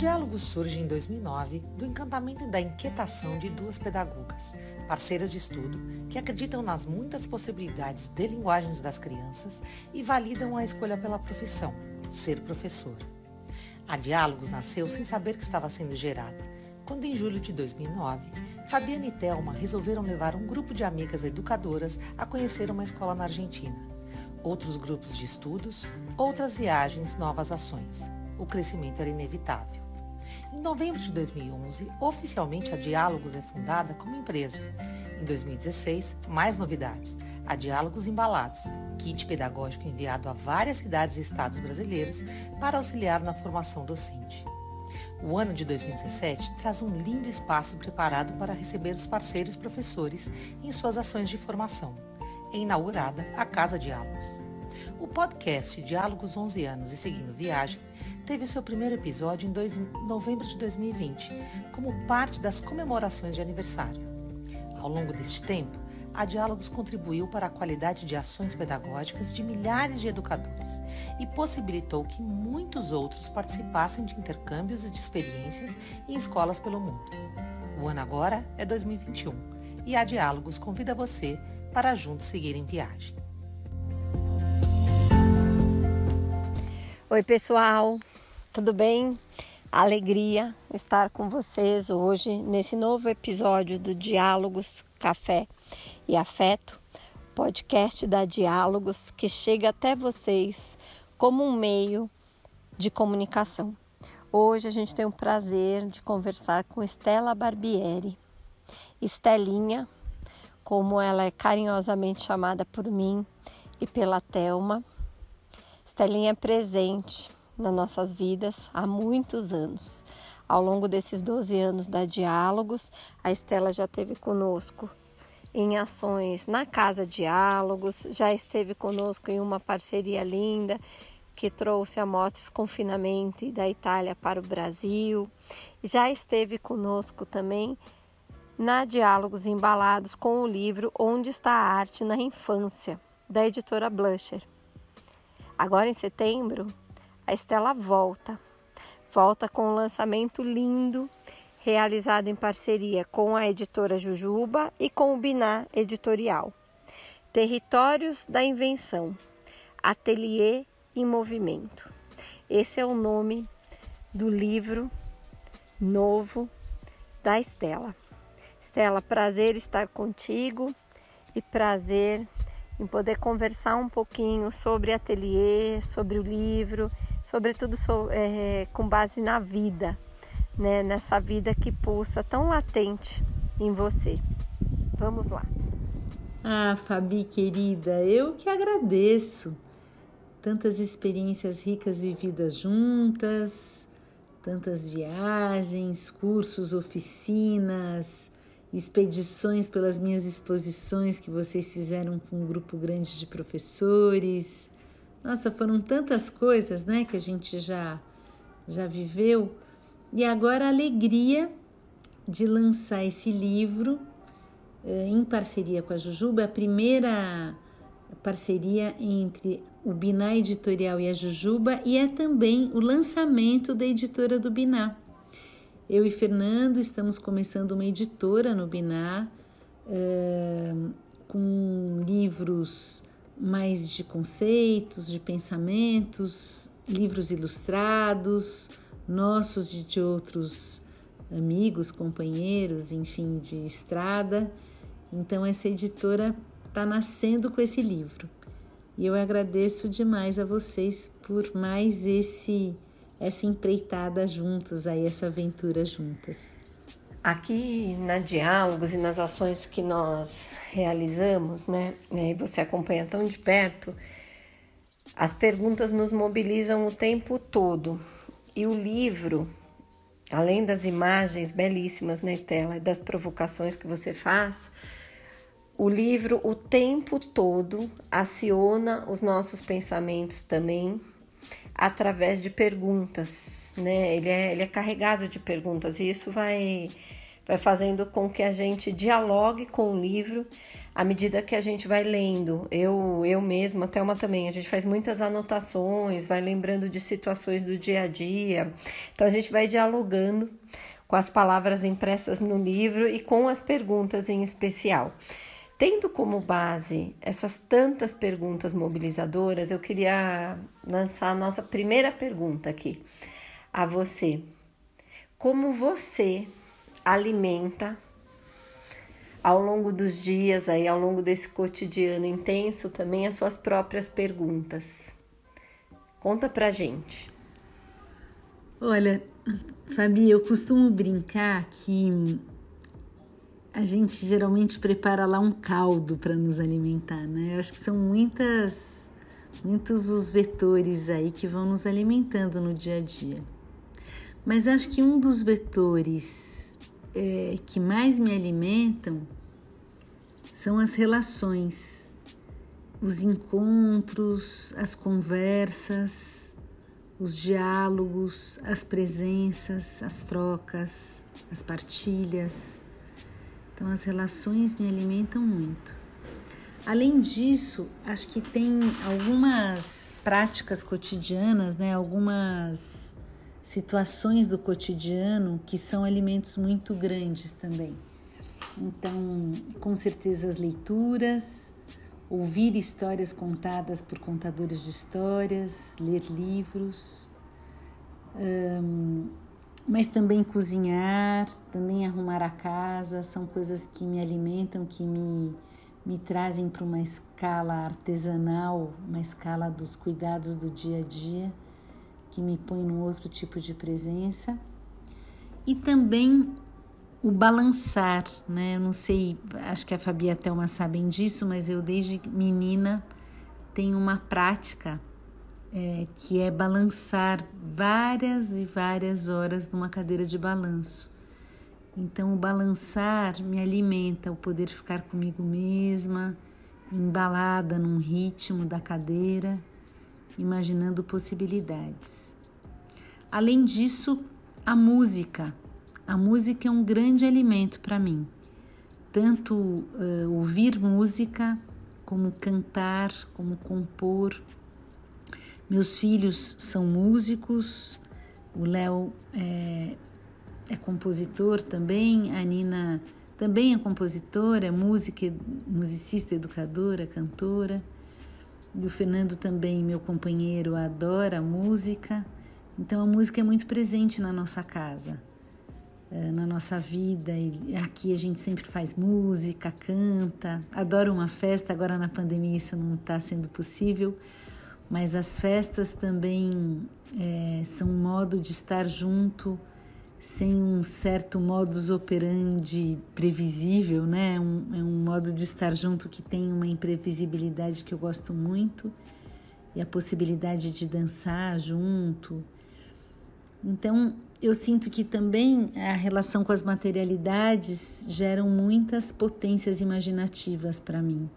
Diálogo surge em 2009 do encantamento e da inquietação de duas pedagogas, parceiras de estudo, que acreditam nas muitas possibilidades de linguagens das crianças e validam a escolha pela profissão, ser professor. A Diálogos nasceu sem saber que estava sendo gerada, quando em julho de 2009, Fabiana e Thelma resolveram levar um grupo de amigas educadoras a conhecer uma escola na Argentina. Outros grupos de estudos, outras viagens, novas ações. O crescimento era inevitável. Em novembro de 2011, oficialmente a Diálogos é fundada como empresa. Em 2016, mais novidades. A Diálogos Embalados, kit pedagógico enviado a várias cidades e estados brasileiros para auxiliar na formação docente. O ano de 2017 traz um lindo espaço preparado para receber os parceiros professores em suas ações de formação. É inaugurada a Casa Diálogos. O podcast Diálogos 11 anos e Seguindo Viagem teve seu primeiro episódio em dois, novembro de 2020, como parte das comemorações de aniversário. Ao longo deste tempo, a Diálogos contribuiu para a qualidade de ações pedagógicas de milhares de educadores e possibilitou que muitos outros participassem de intercâmbios e de experiências em escolas pelo mundo. O ano agora é 2021 e a Diálogos convida você para juntos seguir em viagem. Oi, pessoal, tudo bem? Alegria estar com vocês hoje nesse novo episódio do Diálogos Café e Afeto, podcast da Diálogos que chega até vocês como um meio de comunicação. Hoje a gente tem o prazer de conversar com Estela Barbieri. Estelinha, como ela é carinhosamente chamada por mim e pela Telma. Estelinha é presente nas nossas vidas há muitos anos. Ao longo desses 12 anos da Diálogos, a Estela já esteve conosco em ações na Casa Diálogos, já esteve conosco em uma parceria linda que trouxe amostras confinamento da Itália para o Brasil. Já esteve conosco também na Diálogos Embalados com o livro Onde está a Arte na Infância, da editora Blusher. Agora em setembro, a Estela volta. Volta com um lançamento lindo realizado em parceria com a editora Jujuba e com o Biná Editorial. Territórios da Invenção, Ateliê em Movimento. Esse é o nome do livro novo da Estela. Estela, prazer estar contigo e prazer em poder conversar um pouquinho sobre ateliê, sobre o livro, sobretudo é, com base na vida, né, nessa vida que pulsa tão latente em você. Vamos lá. Ah, Fabi querida, eu que agradeço. Tantas experiências ricas vividas juntas, tantas viagens, cursos, oficinas, expedições pelas minhas exposições que vocês fizeram com um grupo grande de professores. Nossa, foram tantas coisas, né, que a gente já já viveu. E agora a alegria de lançar esse livro eh, em parceria com a Jujuba, a primeira parceria entre o Biná Editorial e a Jujuba, e é também o lançamento da editora do Biná. Eu e Fernando estamos começando uma editora no Biná, eh, com livros mais de conceitos, de pensamentos, livros ilustrados, nossos e de outros amigos, companheiros, enfim, de estrada. Então, essa editora está nascendo com esse livro. E eu agradeço demais a vocês por mais esse essa empreitada juntos, aí essa aventura juntas. Aqui na Diálogos e nas ações que nós realizamos, né, e você acompanha tão de perto, as perguntas nos mobilizam o tempo todo. E o livro, além das imagens belíssimas na Estela e das provocações que você faz, o livro o tempo todo aciona os nossos pensamentos também através de perguntas, né? Ele é, ele é carregado de perguntas e isso vai, vai fazendo com que a gente dialogue com o livro à medida que a gente vai lendo. Eu, eu mesma, uma também, a gente faz muitas anotações, vai lembrando de situações do dia a dia. Então a gente vai dialogando com as palavras impressas no livro e com as perguntas em especial. Tendo como base essas tantas perguntas mobilizadoras, eu queria lançar a nossa primeira pergunta aqui a você. Como você alimenta ao longo dos dias, aí, ao longo desse cotidiano intenso, também as suas próprias perguntas? Conta pra gente. Olha, Fabi, eu costumo brincar que a gente geralmente prepara lá um caldo para nos alimentar, né? Eu acho que são muitas, muitos os vetores aí que vão nos alimentando no dia a dia. Mas acho que um dos vetores é, que mais me alimentam são as relações, os encontros, as conversas, os diálogos, as presenças, as trocas, as partilhas então, as relações me alimentam muito. Além disso, acho que tem algumas práticas cotidianas, né? algumas situações do cotidiano que são alimentos muito grandes também. Então, com certeza, as leituras, ouvir histórias contadas por contadores de histórias, ler livros. Mas também cozinhar, também arrumar a casa, são coisas que me alimentam, que me, me trazem para uma escala artesanal, uma escala dos cuidados do dia a dia, que me põe num outro tipo de presença. E também o balançar, né? Eu não sei, acho que a Fabi e a Thelma sabem disso, mas eu desde menina tenho uma prática é, que é balançar várias e várias horas numa cadeira de balanço. Então, o balançar me alimenta, o poder ficar comigo mesma, embalada num ritmo da cadeira, imaginando possibilidades. Além disso, a música. A música é um grande alimento para mim. Tanto uh, ouvir música, como cantar, como compor meus filhos são músicos, o Léo é, é, compositor também, a Nina também é compositora, é música, musicista, educadora, cantora. E o Fernando também, meu companheiro, adora música. Então a música é muito presente na nossa casa, é, na nossa vida. E aqui a gente sempre faz música, canta, adora uma festa. Agora na pandemia isso não está sendo possível mas as festas também é, são um modo de estar junto sem um certo modus operandi previsível, né? Um, é um modo de estar junto que tem uma imprevisibilidade que eu gosto muito e a possibilidade de dançar junto. Então, eu sinto que também a relação com as materialidades geram muitas potências imaginativas para mim.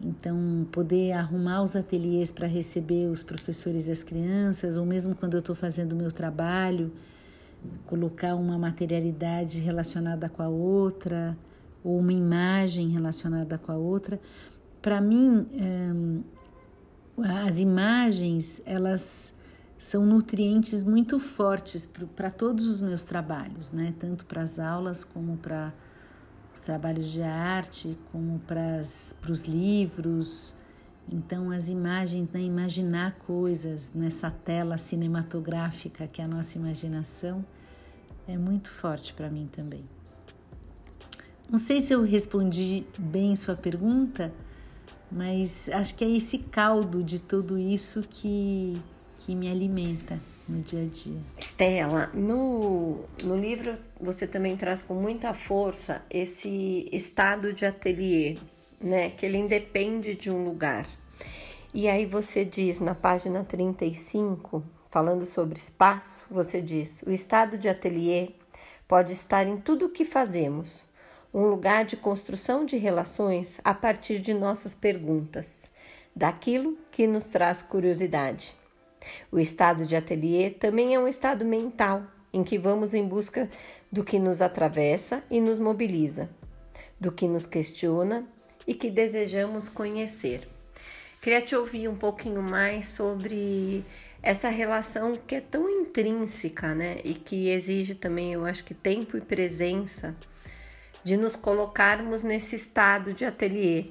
Então, poder arrumar os ateliês para receber os professores e as crianças, ou mesmo quando eu estou fazendo o meu trabalho, colocar uma materialidade relacionada com a outra, ou uma imagem relacionada com a outra. Para mim, hum, as imagens, elas são nutrientes muito fortes para todos os meus trabalhos, né? tanto para as aulas como para os trabalhos de arte, como para os livros. Então, as imagens, né? imaginar coisas nessa tela cinematográfica que é a nossa imaginação é muito forte para mim também. Não sei se eu respondi bem sua pergunta, mas acho que é esse caldo de tudo isso que, que me alimenta no dia a dia. Estela, no, no livro você também traz com muita força esse estado de ateliê, né? Que ele independe de um lugar. E aí você diz na página 35, falando sobre espaço, você diz: o estado de ateliê pode estar em tudo o que fazemos, um lugar de construção de relações a partir de nossas perguntas, daquilo que nos traz curiosidade. O estado de ateliê também é um estado mental, em que vamos em busca do que nos atravessa e nos mobiliza, do que nos questiona e que desejamos conhecer. Queria te ouvir um pouquinho mais sobre essa relação que é tão intrínseca, né? E que exige também, eu acho que tempo e presença de nos colocarmos nesse estado de ateliê,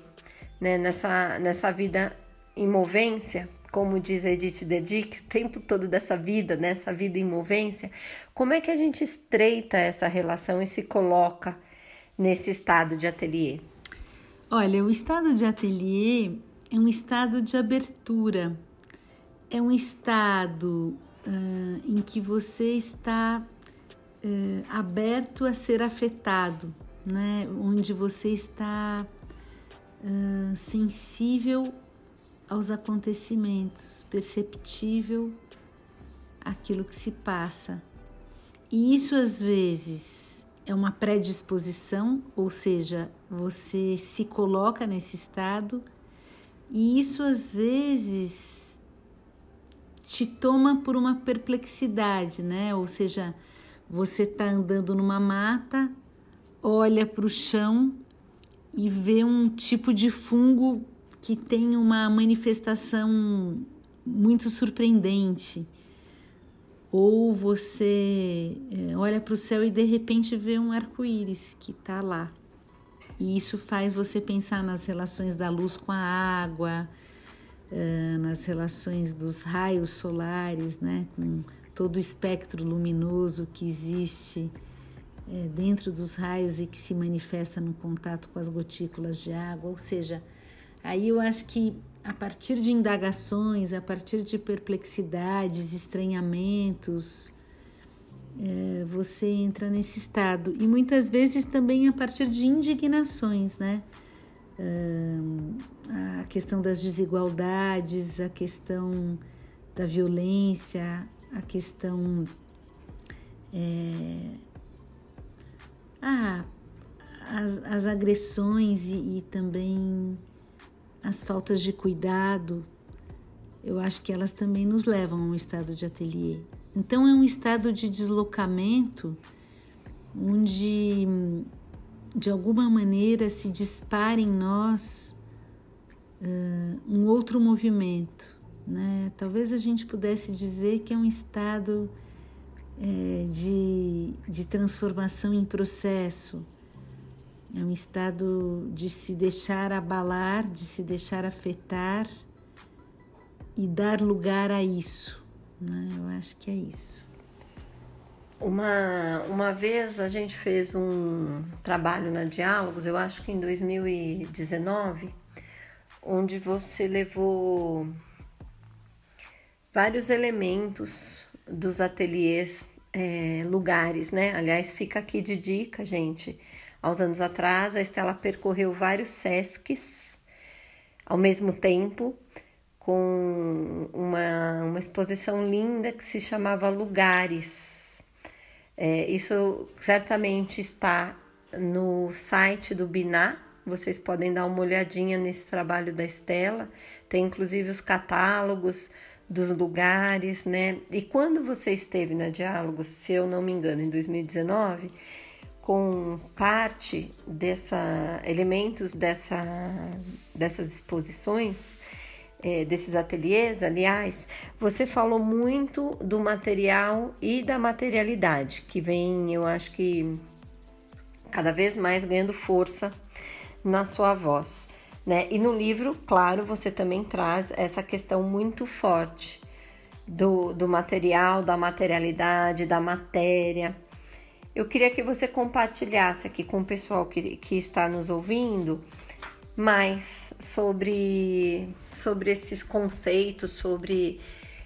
né? Nessa, nessa vida em movência, como diz Edith Dedic, o tempo todo dessa vida, nessa vida em movência, como é que a gente estreita essa relação e se coloca nesse estado de ateliê? Olha, o estado de ateliê é um estado de abertura, é um estado uh, em que você está uh, aberto a ser afetado, né? onde você está uh, sensível aos acontecimentos, perceptível aquilo que se passa. E isso às vezes é uma predisposição, ou seja, você se coloca nesse estado, e isso às vezes te toma por uma perplexidade, né? Ou seja, você está andando numa mata, olha para o chão e vê um tipo de fungo que tem uma manifestação muito surpreendente. Ou você é, olha para o céu e de repente vê um arco-íris que está lá. E isso faz você pensar nas relações da luz com a água, uh, nas relações dos raios solares, né, com todo o espectro luminoso que existe uh, dentro dos raios e que se manifesta no contato com as gotículas de água. Ou seja, aí eu acho que a partir de indagações, a partir de perplexidades, estranhamentos, é, você entra nesse estado. E muitas vezes também a partir de indignações, né? a questão das desigualdades, a questão da violência, a questão. É, ah, as, as agressões e, e também as faltas de cuidado, eu acho que elas também nos levam a um estado de ateliê. Então, é um estado de deslocamento onde de alguma maneira se dispara em nós uh, um outro movimento. Né? Talvez a gente pudesse dizer que é um estado é, de, de transformação em processo, é um estado de se deixar abalar, de se deixar afetar e dar lugar a isso. Né? Eu acho que é isso. Uma, uma vez a gente fez um trabalho na Diálogos, eu acho que em 2019, onde você levou vários elementos dos ateliês, é, lugares, né? Aliás, fica aqui de dica, gente. Aos anos atrás, a Estela percorreu vários SESCs ao mesmo tempo, com uma, uma exposição linda que se chamava Lugares é, isso certamente está no site do Biná. Vocês podem dar uma olhadinha nesse trabalho da Estela. Tem inclusive os catálogos dos lugares, né? E quando você esteve na Diálogos, se eu não me engano, em 2019, com parte dessa elementos dessa, dessas exposições, é, desses ateliês, aliás, você falou muito do material e da materialidade, que vem, eu acho que cada vez mais ganhando força na sua voz. Né? E no livro, claro, você também traz essa questão muito forte do, do material, da materialidade, da matéria. Eu queria que você compartilhasse aqui com o pessoal que, que está nos ouvindo mais sobre, sobre esses conceitos, sobre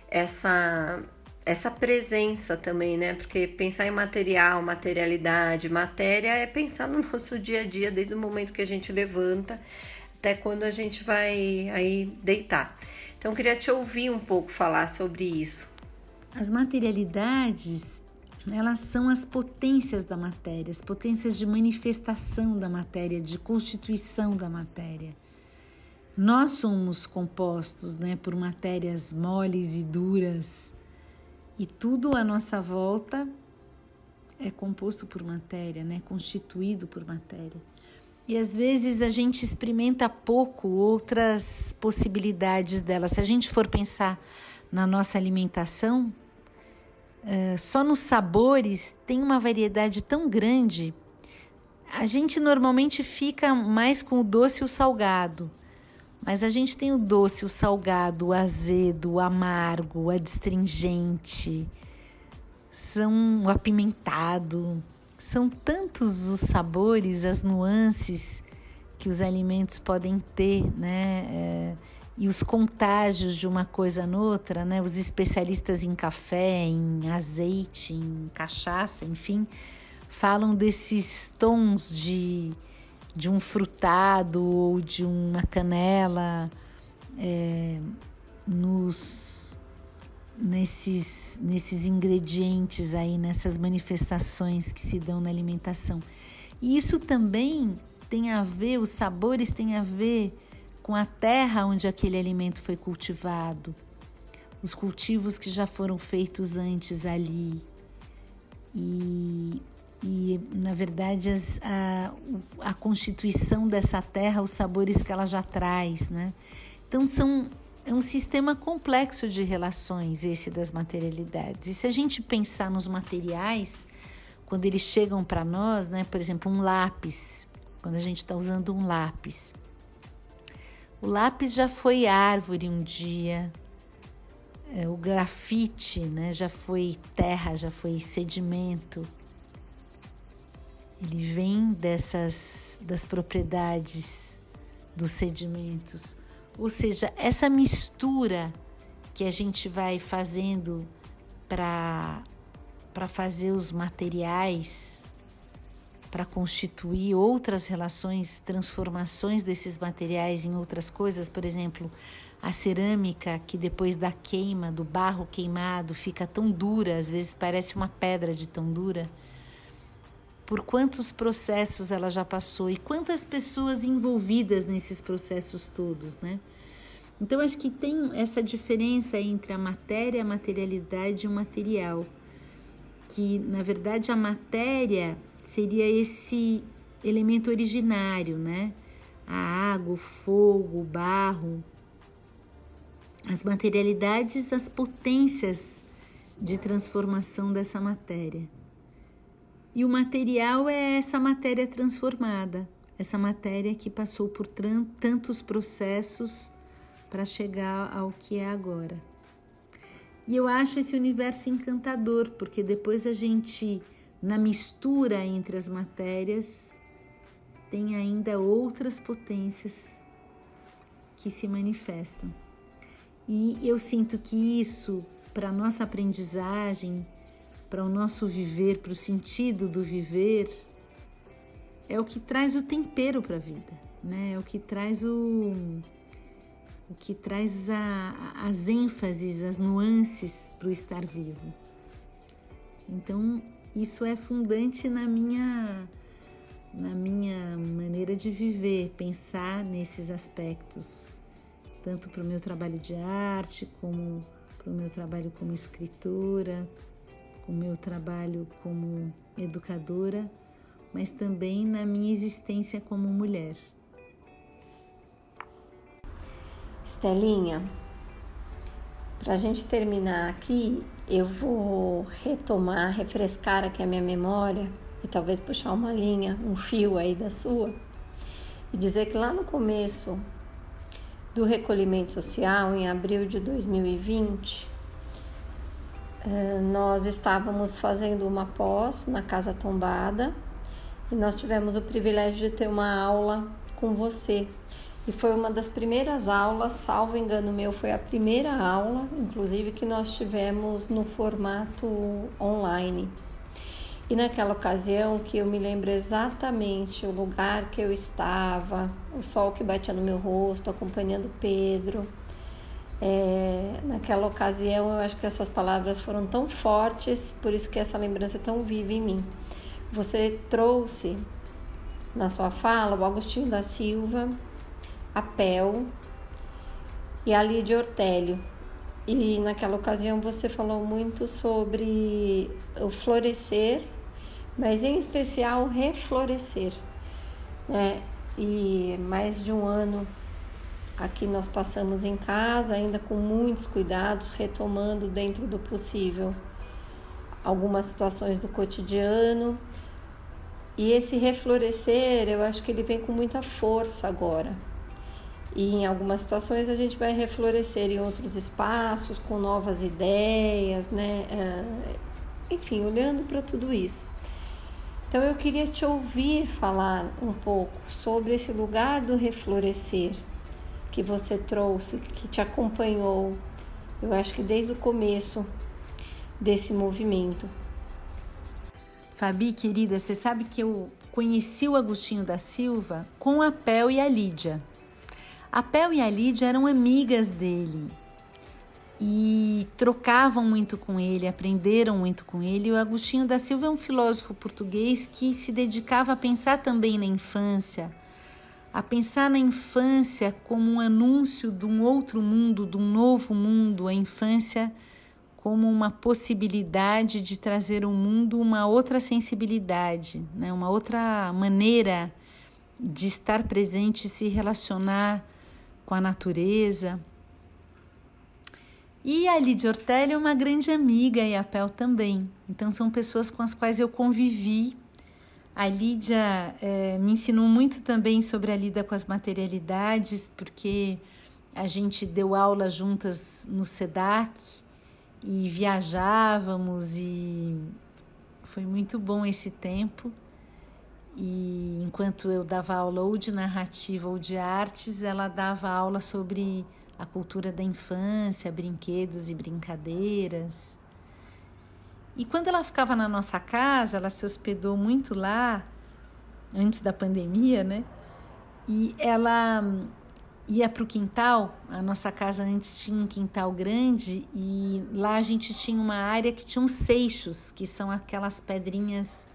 essa, essa presença também, né? Porque pensar em material, materialidade, matéria é pensar no nosso dia a dia, desde o momento que a gente levanta até quando a gente vai aí deitar. Então, queria te ouvir um pouco falar sobre isso. As materialidades elas são as potências da matéria, as potências de manifestação da matéria, de constituição da matéria. Nós somos compostos né, por matérias moles e duras, e tudo à nossa volta é composto por matéria, né? Constituído por matéria. E às vezes a gente experimenta pouco outras possibilidades dela. Se a gente for pensar na nossa alimentação, uh, só nos sabores tem uma variedade tão grande. A gente normalmente fica mais com o doce e o salgado. Mas a gente tem o doce, o salgado, o azedo, o amargo, o adstringente, são o apimentado. São tantos os sabores, as nuances que os alimentos podem ter, né? É, e os contágios de uma coisa noutra, né? Os especialistas em café, em azeite, em cachaça, enfim, falam desses tons de de um frutado ou de uma canela é, nos nesses nesses ingredientes aí nessas manifestações que se dão na alimentação e isso também tem a ver os sabores têm a ver com a terra onde aquele alimento foi cultivado os cultivos que já foram feitos antes ali e e, na verdade, as, a, a constituição dessa terra, os sabores que ela já traz, né? Então, são, é um sistema complexo de relações, esse das materialidades. E se a gente pensar nos materiais, quando eles chegam para nós, né? Por exemplo, um lápis, quando a gente está usando um lápis. O lápis já foi árvore um dia, é, o grafite né, já foi terra, já foi sedimento. Ele vem dessas das propriedades dos sedimentos. Ou seja, essa mistura que a gente vai fazendo para para fazer os materiais, para constituir outras relações, transformações desses materiais em outras coisas, por exemplo, a cerâmica que depois da queima, do barro queimado, fica tão dura, às vezes parece uma pedra de tão dura por quantos processos ela já passou e quantas pessoas envolvidas nesses processos todos, né? Então acho que tem essa diferença entre a matéria, a materialidade e o material, que na verdade a matéria seria esse elemento originário, né? A água, o fogo, o barro. As materialidades, as potências de transformação dessa matéria. E o material é essa matéria transformada, essa matéria que passou por tantos processos para chegar ao que é agora. E eu acho esse universo encantador, porque depois a gente, na mistura entre as matérias, tem ainda outras potências que se manifestam. E eu sinto que isso, para nossa aprendizagem, para o nosso viver, para o sentido do viver, é o que traz o tempero para a vida, né? É o que traz o, o que traz a, as ênfases, as nuances para o estar vivo. Então, isso é fundante na minha na minha maneira de viver, pensar nesses aspectos, tanto para o meu trabalho de arte, como para o meu trabalho como escritora, o meu trabalho como educadora, mas também na minha existência como mulher. Estelinha, para a gente terminar aqui, eu vou retomar, refrescar aqui a minha memória e talvez puxar uma linha, um fio aí da sua e dizer que lá no começo do recolhimento social, em abril de 2020, eh, nós estávamos fazendo uma pós na Casa Tombada e nós tivemos o privilégio de ter uma aula com você. E foi uma das primeiras aulas, salvo engano meu, foi a primeira aula, inclusive, que nós tivemos no formato online. E naquela ocasião que eu me lembro exatamente o lugar que eu estava, o sol que batia no meu rosto, acompanhando Pedro é, naquela ocasião, eu acho que as suas palavras foram tão fortes, por isso que essa lembrança é tão viva em mim. Você trouxe na sua fala o Agostinho da Silva, a Pel e a Lídia Ortélio. E naquela ocasião você falou muito sobre o florescer mas em especial reflorescer. Né? E mais de um ano aqui nós passamos em casa, ainda com muitos cuidados, retomando dentro do possível algumas situações do cotidiano. E esse reflorescer, eu acho que ele vem com muita força agora. E em algumas situações a gente vai reflorescer em outros espaços, com novas ideias, né? É, enfim, olhando para tudo isso. Então eu queria te ouvir falar um pouco sobre esse lugar do reflorescer que você trouxe, que te acompanhou, eu acho que desde o começo desse movimento. Fabi, querida, você sabe que eu conheci o Agostinho da Silva com a Pel e a Lídia. A Pel e a Lídia eram amigas dele e trocavam muito com ele, aprenderam muito com ele. O Agostinho da Silva é um filósofo português que se dedicava a pensar também na infância, a pensar na infância como um anúncio de um outro mundo, de um novo mundo, a infância como uma possibilidade de trazer ao mundo uma outra sensibilidade, né? uma outra maneira de estar presente, se relacionar com a natureza. E a Lídia Ortelli é uma grande amiga e a Pel também. Então são pessoas com as quais eu convivi. A Lídia é, me ensinou muito também sobre a lida com as materialidades, porque a gente deu aula juntas no SEDAC e viajávamos e foi muito bom esse tempo. E enquanto eu dava aula ou de narrativa ou de artes, ela dava aula sobre a cultura da infância, brinquedos e brincadeiras. E quando ela ficava na nossa casa, ela se hospedou muito lá, antes da pandemia, né? E ela ia para o quintal. A nossa casa antes tinha um quintal grande e lá a gente tinha uma área que tinha uns seixos, que são aquelas pedrinhas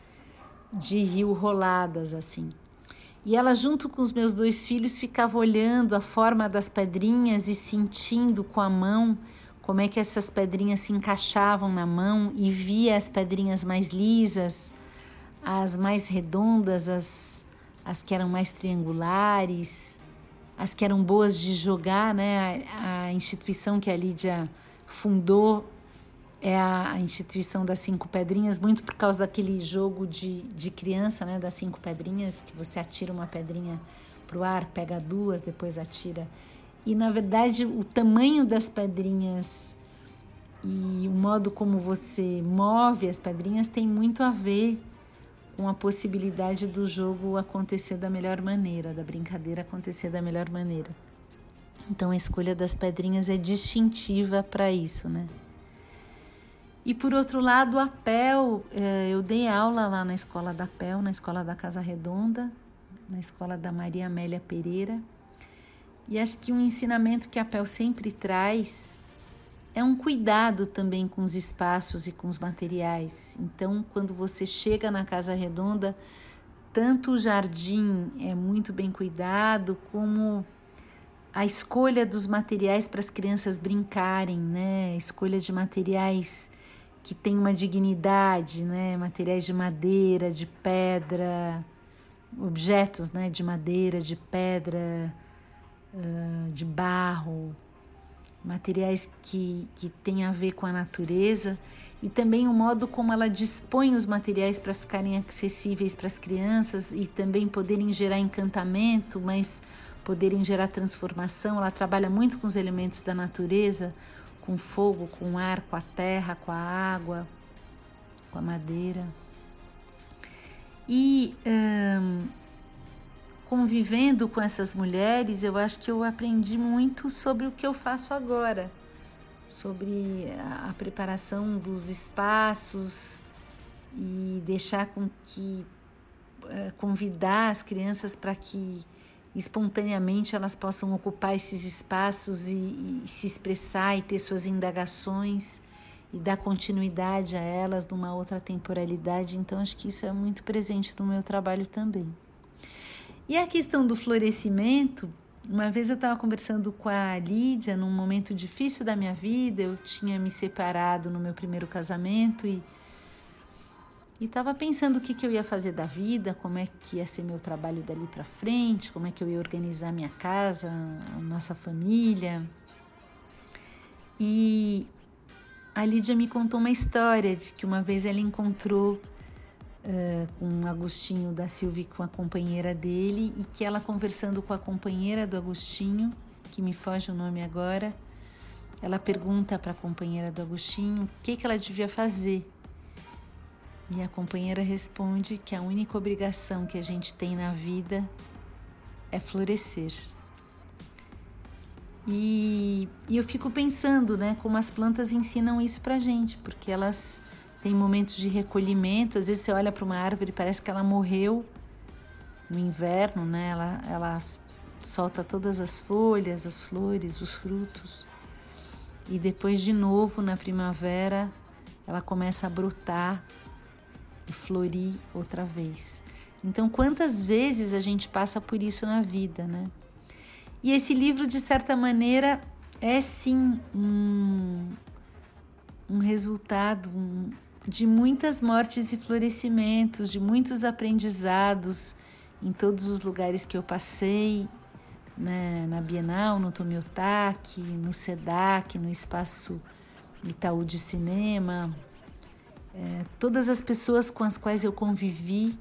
de rio roladas assim. E ela, junto com os meus dois filhos, ficava olhando a forma das pedrinhas e sentindo com a mão como é que essas pedrinhas se encaixavam na mão e via as pedrinhas mais lisas, as mais redondas, as, as que eram mais triangulares as que eram boas de jogar, né? A, a instituição que a Lídia fundou é a, instituição das cinco pedrinhas, muito por causa daquele jogo de, de criança, né? Das cinco pedrinhas, que você atira uma pedrinha para o ar, pega duas, depois atira. E na verdade, o tamanho das pedrinhas e o modo como você move as pedrinhas tem muito a ver com a possibilidade do jogo acontecer da melhor maneira, da brincadeira acontecer da melhor maneira. Então a escolha das pedrinhas é distintiva para isso, né? E por outro lado, a PEL, eh, eu dei aula lá na escola da PEL, na escola da Casa Redonda, na escola da Maria Amélia Pereira. E acho que um ensinamento que a PEL sempre traz é um cuidado também com os espaços e com os materiais. Então, quando você chega na Casa Redonda, tanto o jardim é muito bem cuidado, como a escolha dos materiais para as crianças brincarem, né? A escolha de materiais que tem uma dignidade, né? Materiais de madeira, de pedra, objetos, né? De madeira, de pedra, de barro, materiais que, que têm a ver com a natureza e também o modo como ela dispõe os materiais para ficarem acessíveis para as crianças e também poderem gerar encantamento, mas poderem gerar transformação. Ela trabalha muito com os elementos da natureza, com fogo, com ar, com a terra, com a água, com a madeira. E hum, convivendo com essas mulheres, eu acho que eu aprendi muito sobre o que eu faço agora, sobre a, preparação dos espaços e deixar com que eh, convidar as crianças para que espontaneamente elas possam ocupar esses espaços e, e, se expressar e ter suas indagações e dar continuidade a elas numa outra temporalidade. Então, acho que isso é muito presente no meu trabalho também. E a questão do florescimento, uma vez eu estava conversando com a Lídia num momento difícil da minha vida, eu tinha me separado no meu primeiro casamento e e estava pensando o que, que eu ia fazer da vida, como é que ia ser meu trabalho dali para frente, como é que eu ia organizar minha casa, a nossa família. E a Lídia me contou uma história de que uma vez ela encontrou uh, com o Agostinho da Silva e com a companheira dele e que ela conversando com a companheira do Agostinho, que me foge o nome agora, ela pergunta para a companheira do Agostinho o que, que ela devia fazer e a companheira responde que a única obrigação que a gente tem na vida é florescer. E, e, eu fico pensando, né, como as plantas ensinam isso pra gente, porque elas têm momentos de recolhimento. Às vezes você olha para uma árvore e parece que ela morreu no inverno, né? Ela, ela solta todas as folhas, as flores, os frutos. E depois, de novo, na primavera, ela começa a brotar e florir outra vez. Então, quantas vezes a gente passa por isso na vida, né? E esse livro, de certa maneira, é sim um, um resultado um, de muitas mortes e florescimentos, de muitos aprendizados em todos os lugares que eu passei, né? na Bienal, no Tomiotaki, no SEDAC, no Espaço Itaú de Cinema, é, todas as pessoas com as quais eu convivi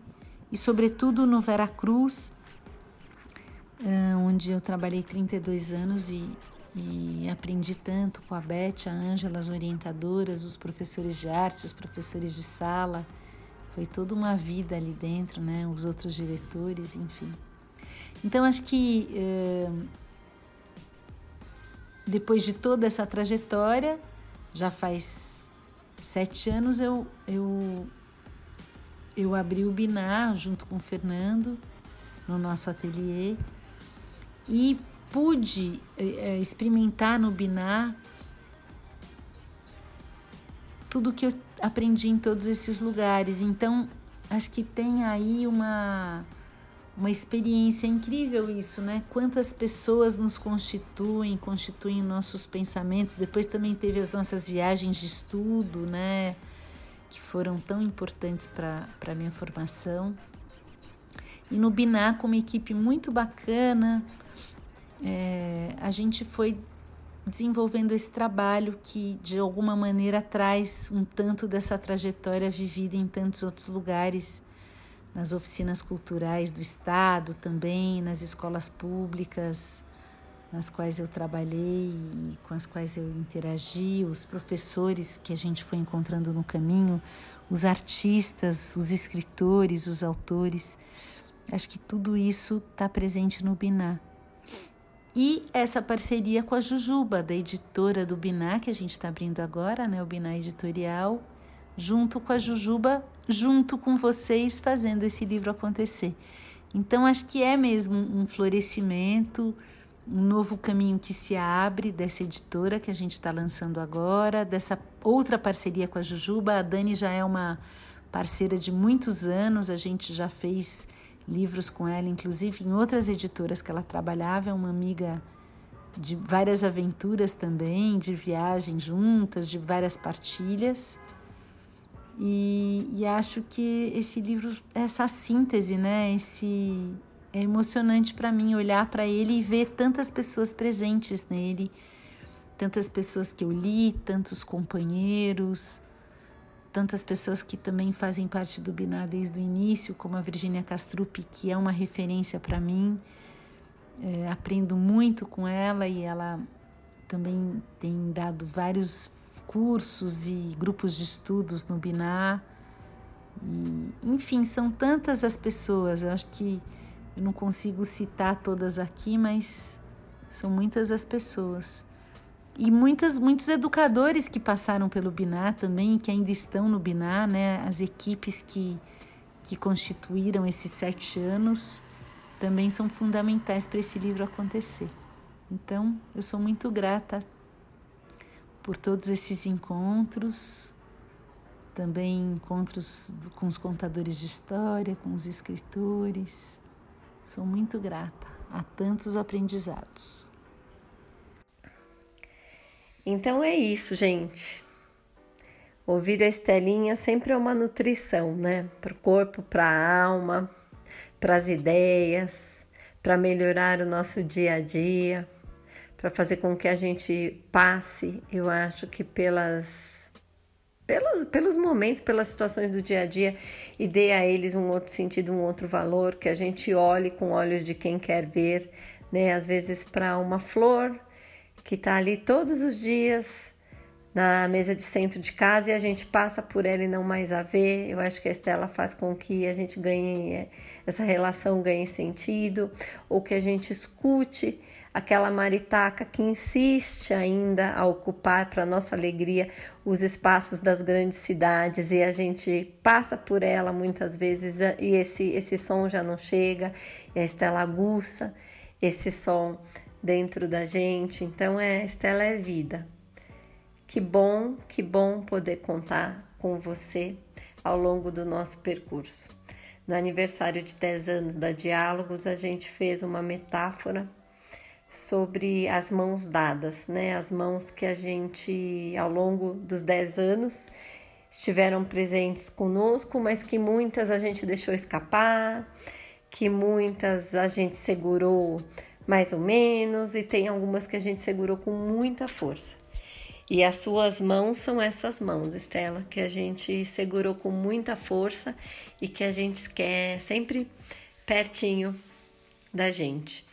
e, sobretudo, no Veracruz, é, onde eu trabalhei 32 anos e, e aprendi tanto com a Beth, a Ângela, as orientadoras, os professores de arte, os professores de sala. Foi toda uma vida ali dentro, né? Os outros diretores, enfim. Então, acho que é, depois de toda essa trajetória, já faz sete anos eu, eu, eu abri o Binar junto com o Fernando no nosso ateliê e pude é, experimentar no Binar tudo que eu aprendi em todos esses lugares. Então, acho que tem aí uma uma experiência incrível isso, né? Quantas pessoas nos constituem, constituem nossos pensamentos. Depois também teve as nossas viagens de estudo, né? Que foram tão importantes para a minha formação. E no Binar, com uma equipe muito bacana, é, a gente foi desenvolvendo esse trabalho que de alguma maneira traz um tanto dessa trajetória vivida em tantos outros lugares nas oficinas culturais do Estado também, nas escolas públicas nas quais eu trabalhei com as quais eu interagi, os professores que a gente foi encontrando no caminho, os artistas, os escritores, os autores. Acho que tudo isso está presente no Biná. E essa parceria com a Jujuba, da editora do Biná, que a gente está abrindo agora, né, o Biná Editorial, junto com a Jujuba, junto com vocês, fazendo esse livro acontecer. Então, acho que é mesmo um florescimento, um novo caminho que se abre dessa editora que a gente está lançando agora, dessa outra parceria com a Jujuba. A Dani já é uma parceira de muitos anos, a gente já fez livros com ela, inclusive em outras editoras que ela trabalhava, é uma amiga de várias aventuras também, de viagem juntas, de várias partilhas. E, e acho que esse livro, essa síntese, né? Esse é emocionante para mim olhar para ele e ver tantas pessoas presentes nele, tantas pessoas que eu li, tantos companheiros, tantas pessoas que também fazem parte do Binar desde o início, como a Virginia Castrup, que é uma referência para mim. É, aprendo muito com ela e ela também tem dado vários cursos e grupos de estudos no Binar. E, enfim, são tantas as pessoas, eu acho que eu não consigo citar todas aqui, mas são muitas as pessoas. E muitas, muitos educadores que passaram pelo Binar também, que ainda estão no Binar, né? as equipes que, que constituíram esses sete anos, também são fundamentais para esse livro acontecer. Então, eu sou muito grata por todos esses encontros, também encontros com os contadores de história, com os escritores. Sou muito grata a tantos aprendizados. Então é isso, gente. Ouvir a Estelinha sempre é uma nutrição, né? Para o corpo, para a alma, para as ideias, para melhorar o nosso dia a dia, para fazer com que a gente passe, eu acho que pelas, pelos, momentos, pelas situações do dia a dia e dê a eles um outro sentido, um outro valor, que a gente olhe com olhos de quem quer ver, né? Às vezes para uma flor que está ali todos os dias na mesa de centro de casa e a gente passa por ela e não mais a vê. Eu acho que a Estela faz com que a gente ganhe, essa relação ganhe sentido, ou que a gente escute aquela maritaca que insiste ainda a ocupar, para nossa alegria, os espaços das grandes cidades e a gente passa por ela muitas vezes e esse, esse som já não chega, e a Estela aguça esse som dentro da gente. Então, é, Estela é vida. Que bom, que bom poder contar com você ao longo do nosso percurso. No aniversário de 10 anos da Diálogos, a gente fez uma metáfora sobre as mãos dadas, né? As mãos que a gente, ao longo dos 10 anos, estiveram presentes conosco, mas que muitas a gente deixou escapar, que muitas a gente segurou mais ou menos, e tem algumas que a gente segurou com muita força. E as suas mãos são essas mãos, Estela, que a gente segurou com muita força e que a gente quer sempre pertinho da gente.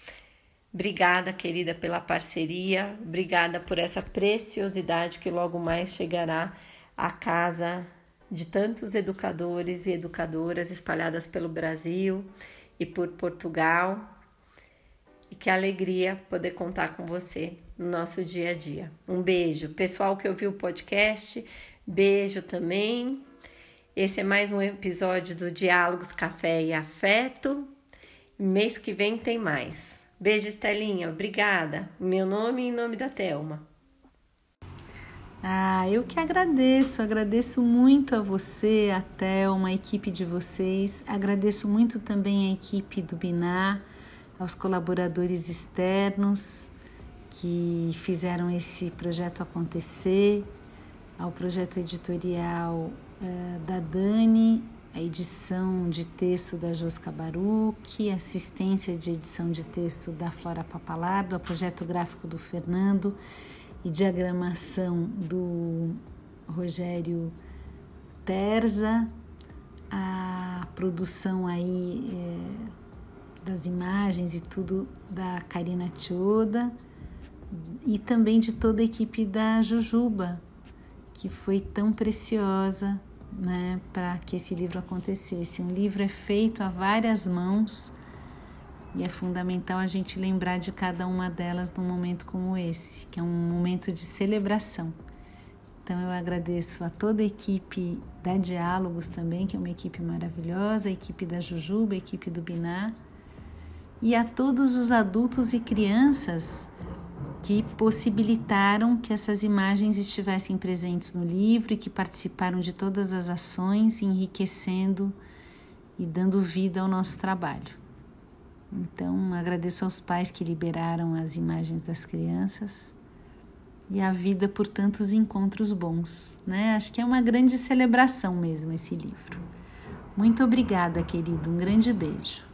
Obrigada, querida, pela parceria, obrigada por essa preciosidade que logo mais chegará à casa de tantos educadores e educadoras espalhadas pelo Brasil e por Portugal. E que alegria poder contar com você no nosso dia a dia. Um beijo. Pessoal que ouviu o podcast, beijo também. Esse é mais um episódio do Diálogos Café e Afeto. Mês que vem tem mais. Beijo, Estelinha. Obrigada. Meu nome e em nome da Telma. Ah, eu que agradeço, agradeço muito a você, a Thelma, a equipe de vocês, agradeço muito também a equipe do Binar, aos colaboradores externos, que fizeram esse projeto acontecer, ao projeto editorial uh, da Dani, a edição de texto da Josca Baruch, assistência de edição de texto da Flora Papalardo, ao projeto gráfico do Fernando e diagramação do Rogério Terza, a produção aí é, das imagens e tudo da Karina Tioda e também de toda a equipe da Jujuba, que foi tão preciosa né, para que esse livro acontecesse. Um livro é feito a várias mãos e é fundamental a gente lembrar de cada uma delas num momento como esse, que é um momento de celebração. Então eu agradeço a toda a equipe da Diálogos também, que é uma equipe maravilhosa, a equipe da Jujuba, a equipe do Binar, e a todos os adultos e crianças que possibilitaram que essas imagens estivessem presentes no livro e que participaram de todas as ações, enriquecendo e dando vida ao nosso trabalho. Então, agradeço aos pais que liberaram as imagens das crianças e a vida por tantos encontros bons, né? Acho que é uma grande celebração mesmo esse livro. Muito obrigada, querido. Um grande beijo.